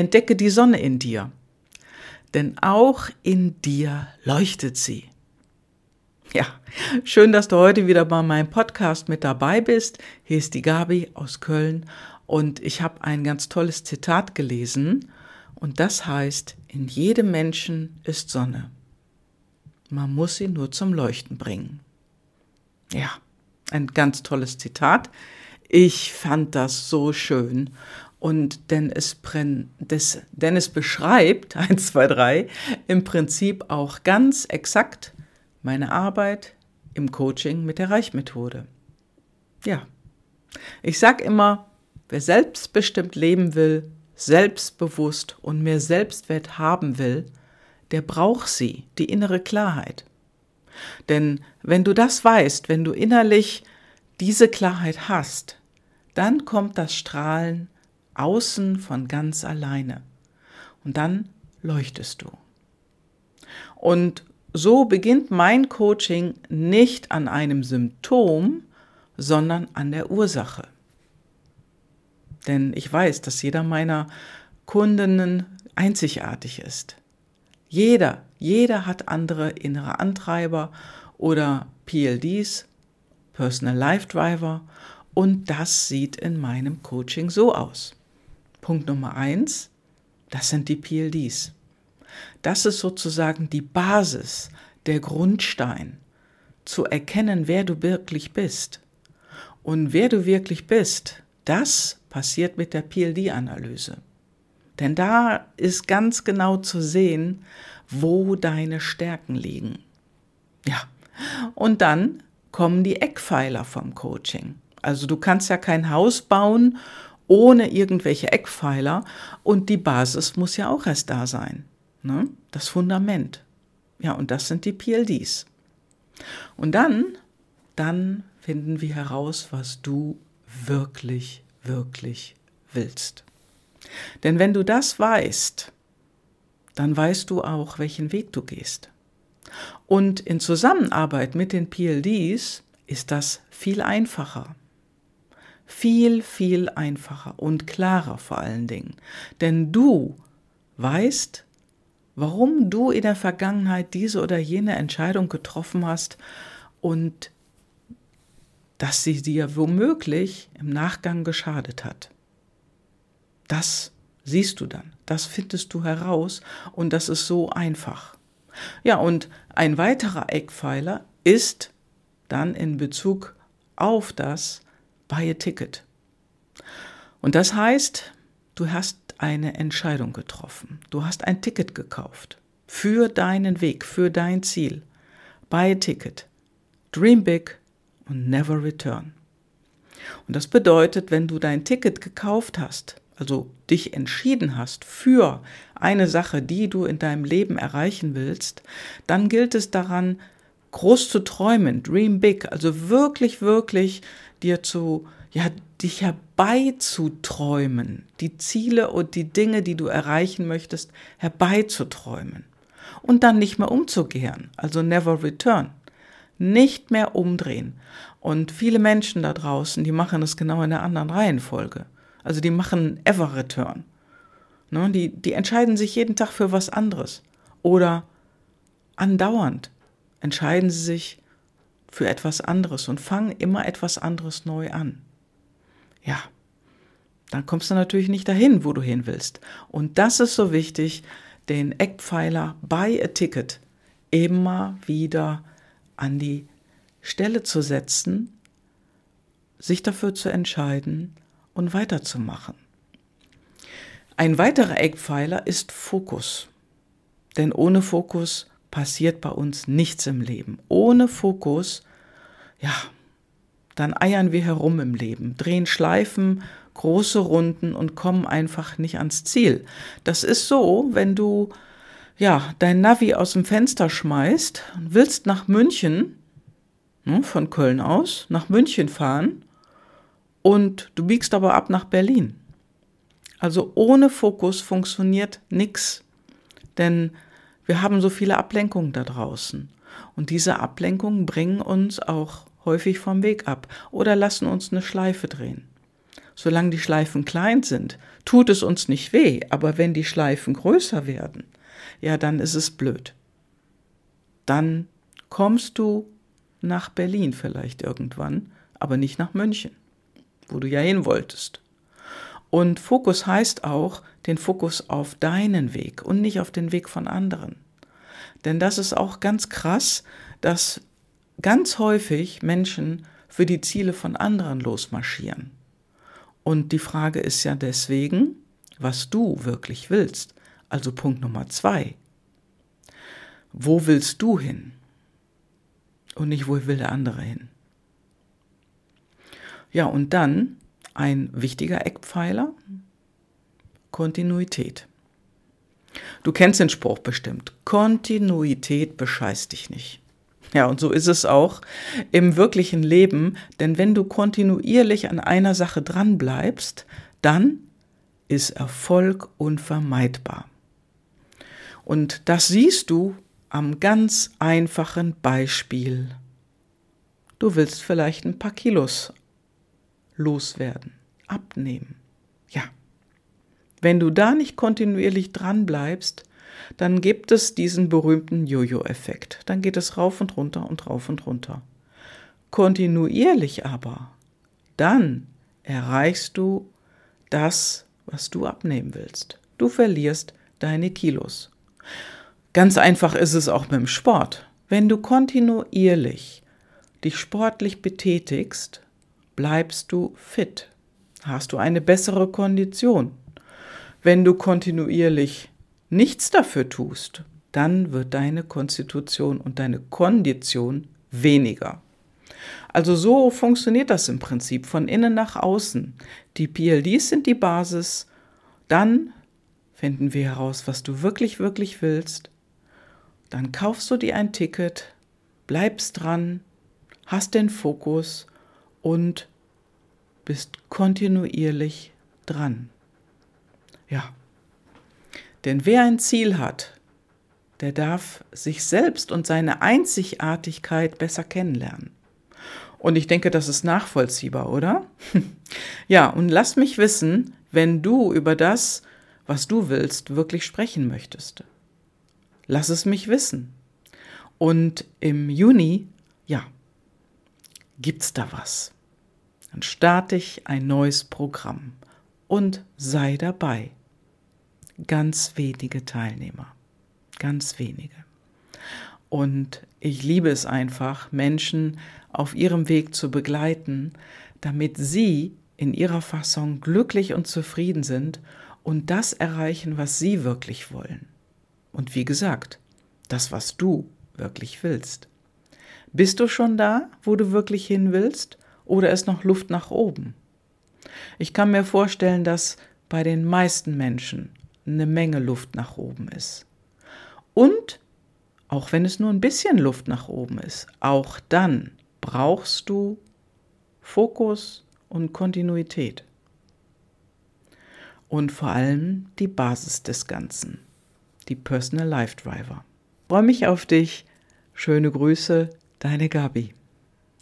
Entdecke die Sonne in dir. Denn auch in dir leuchtet sie. Ja, schön, dass du heute wieder bei meinem Podcast mit dabei bist. Hier ist die Gabi aus Köln und ich habe ein ganz tolles Zitat gelesen und das heißt, in jedem Menschen ist Sonne. Man muss sie nur zum Leuchten bringen. Ja, ein ganz tolles Zitat. Ich fand das so schön. Und denn es, brenn, des, denn es beschreibt, 1, 2, 3, im Prinzip auch ganz exakt meine Arbeit im Coaching mit der Reichmethode. Ja, ich sage immer, wer selbstbestimmt leben will, selbstbewusst und mehr Selbstwert haben will, der braucht sie, die innere Klarheit. Denn wenn du das weißt, wenn du innerlich diese Klarheit hast, dann kommt das Strahlen außen von ganz alleine. Und dann leuchtest du. Und so beginnt mein Coaching nicht an einem Symptom, sondern an der Ursache. Denn ich weiß, dass jeder meiner Kundinnen einzigartig ist. Jeder, jeder hat andere innere Antreiber oder PLDs, Personal Life Driver, und das sieht in meinem Coaching so aus. Punkt Nummer eins, das sind die PLDs. Das ist sozusagen die Basis, der Grundstein, zu erkennen, wer du wirklich bist. Und wer du wirklich bist, das passiert mit der PLD-Analyse. Denn da ist ganz genau zu sehen, wo deine Stärken liegen. Ja, und dann kommen die Eckpfeiler vom Coaching. Also du kannst ja kein Haus bauen ohne irgendwelche Eckpfeiler und die Basis muss ja auch erst da sein. Ne? Das Fundament. Ja, und das sind die PLDs. Und dann, dann finden wir heraus, was du wirklich, wirklich willst. Denn wenn du das weißt, dann weißt du auch, welchen Weg du gehst. Und in Zusammenarbeit mit den PLDs ist das viel einfacher. Viel, viel einfacher und klarer vor allen Dingen. Denn du weißt, warum du in der Vergangenheit diese oder jene Entscheidung getroffen hast und dass sie dir womöglich im Nachgang geschadet hat. Das siehst du dann, das findest du heraus und das ist so einfach. Ja, und ein weiterer Eckpfeiler ist dann in Bezug auf das Buy a Ticket. Und das heißt, du hast eine Entscheidung getroffen. Du hast ein Ticket gekauft für deinen Weg, für dein Ziel. Buy a Ticket. Dream big und never return. Und das bedeutet, wenn du dein Ticket gekauft hast, also dich entschieden hast für eine Sache, die du in deinem Leben erreichen willst, dann gilt es daran, groß zu träumen, dream big, also wirklich, wirklich dir zu, ja, dich herbeizuträumen, die Ziele und die Dinge, die du erreichen möchtest, herbeizuträumen und dann nicht mehr umzukehren, also never return, nicht mehr umdrehen. Und viele Menschen da draußen, die machen es genau in einer anderen Reihenfolge. Also die machen Ever Return. Ne, die, die entscheiden sich jeden Tag für was anderes. Oder andauernd entscheiden sie sich für etwas anderes und fangen immer etwas anderes neu an. Ja, dann kommst du natürlich nicht dahin, wo du hin willst. Und das ist so wichtig, den Eckpfeiler Buy a Ticket immer wieder an die Stelle zu setzen, sich dafür zu entscheiden, und weiterzumachen. Ein weiterer Eckpfeiler ist Fokus. Denn ohne Fokus passiert bei uns nichts im Leben. Ohne Fokus, ja, dann eiern wir herum im Leben, drehen Schleifen, große Runden und kommen einfach nicht ans Ziel. Das ist so, wenn du ja dein Navi aus dem Fenster schmeißt und willst nach München, ne, von Köln aus, nach München fahren und du biegst aber ab nach Berlin. Also ohne Fokus funktioniert nichts, denn wir haben so viele Ablenkungen da draußen. Und diese Ablenkungen bringen uns auch häufig vom Weg ab oder lassen uns eine Schleife drehen. solange die Schleifen klein sind, tut es uns nicht weh, aber wenn die Schleifen größer werden, ja, dann ist es blöd. Dann kommst du nach Berlin vielleicht irgendwann, aber nicht nach München, wo du ja hin wolltest. Und Fokus heißt auch den Fokus auf deinen Weg und nicht auf den Weg von anderen. Denn das ist auch ganz krass, dass ganz häufig Menschen für die Ziele von anderen losmarschieren. Und die Frage ist ja deswegen, was du wirklich willst. Also Punkt Nummer zwei. Wo willst du hin? Und nicht, wo will der andere hin? Ja, und dann ein wichtiger Eckpfeiler, Kontinuität. Du kennst den Spruch bestimmt. Kontinuität bescheißt dich nicht. Ja, und so ist es auch im wirklichen Leben, denn wenn du kontinuierlich an einer Sache dran bleibst, dann ist Erfolg unvermeidbar. Und das siehst du am ganz einfachen Beispiel. Du willst vielleicht ein paar Kilos loswerden, abnehmen. Ja. Wenn du da nicht kontinuierlich dran bleibst, dann gibt es diesen berühmten Jojo-Effekt. Dann geht es rauf und runter und rauf und runter. Kontinuierlich aber, dann erreichst du das, was du abnehmen willst. Du verlierst deine Kilos. Ganz einfach ist es auch mit dem Sport. Wenn du kontinuierlich dich sportlich betätigst, bleibst du fit. Hast du eine bessere Kondition. Wenn du kontinuierlich nichts dafür tust, dann wird deine Konstitution und deine Kondition weniger. Also so funktioniert das im Prinzip von innen nach außen. Die PLDs sind die Basis, dann finden wir heraus, was du wirklich, wirklich willst. Dann kaufst du dir ein Ticket, bleibst dran, hast den Fokus und bist kontinuierlich dran. Ja, denn wer ein Ziel hat, der darf sich selbst und seine Einzigartigkeit besser kennenlernen. Und ich denke, das ist nachvollziehbar, oder? ja, und lass mich wissen, wenn du über das, was du willst, wirklich sprechen möchtest. Lass es mich wissen. Und im Juni, ja, gibt's da was. Dann starte ich ein neues Programm und sei dabei ganz wenige Teilnehmer. Ganz wenige. Und ich liebe es einfach, Menschen auf ihrem Weg zu begleiten, damit sie in ihrer Fassung glücklich und zufrieden sind und das erreichen, was sie wirklich wollen. Und wie gesagt, das, was du wirklich willst. Bist du schon da, wo du wirklich hin willst, oder ist noch Luft nach oben? Ich kann mir vorstellen, dass bei den meisten Menschen eine Menge Luft nach oben ist. Und auch wenn es nur ein bisschen Luft nach oben ist, auch dann brauchst du Fokus und Kontinuität. Und vor allem die Basis des Ganzen, die Personal Life Driver. freue mich auf dich. Schöne Grüße, deine Gabi.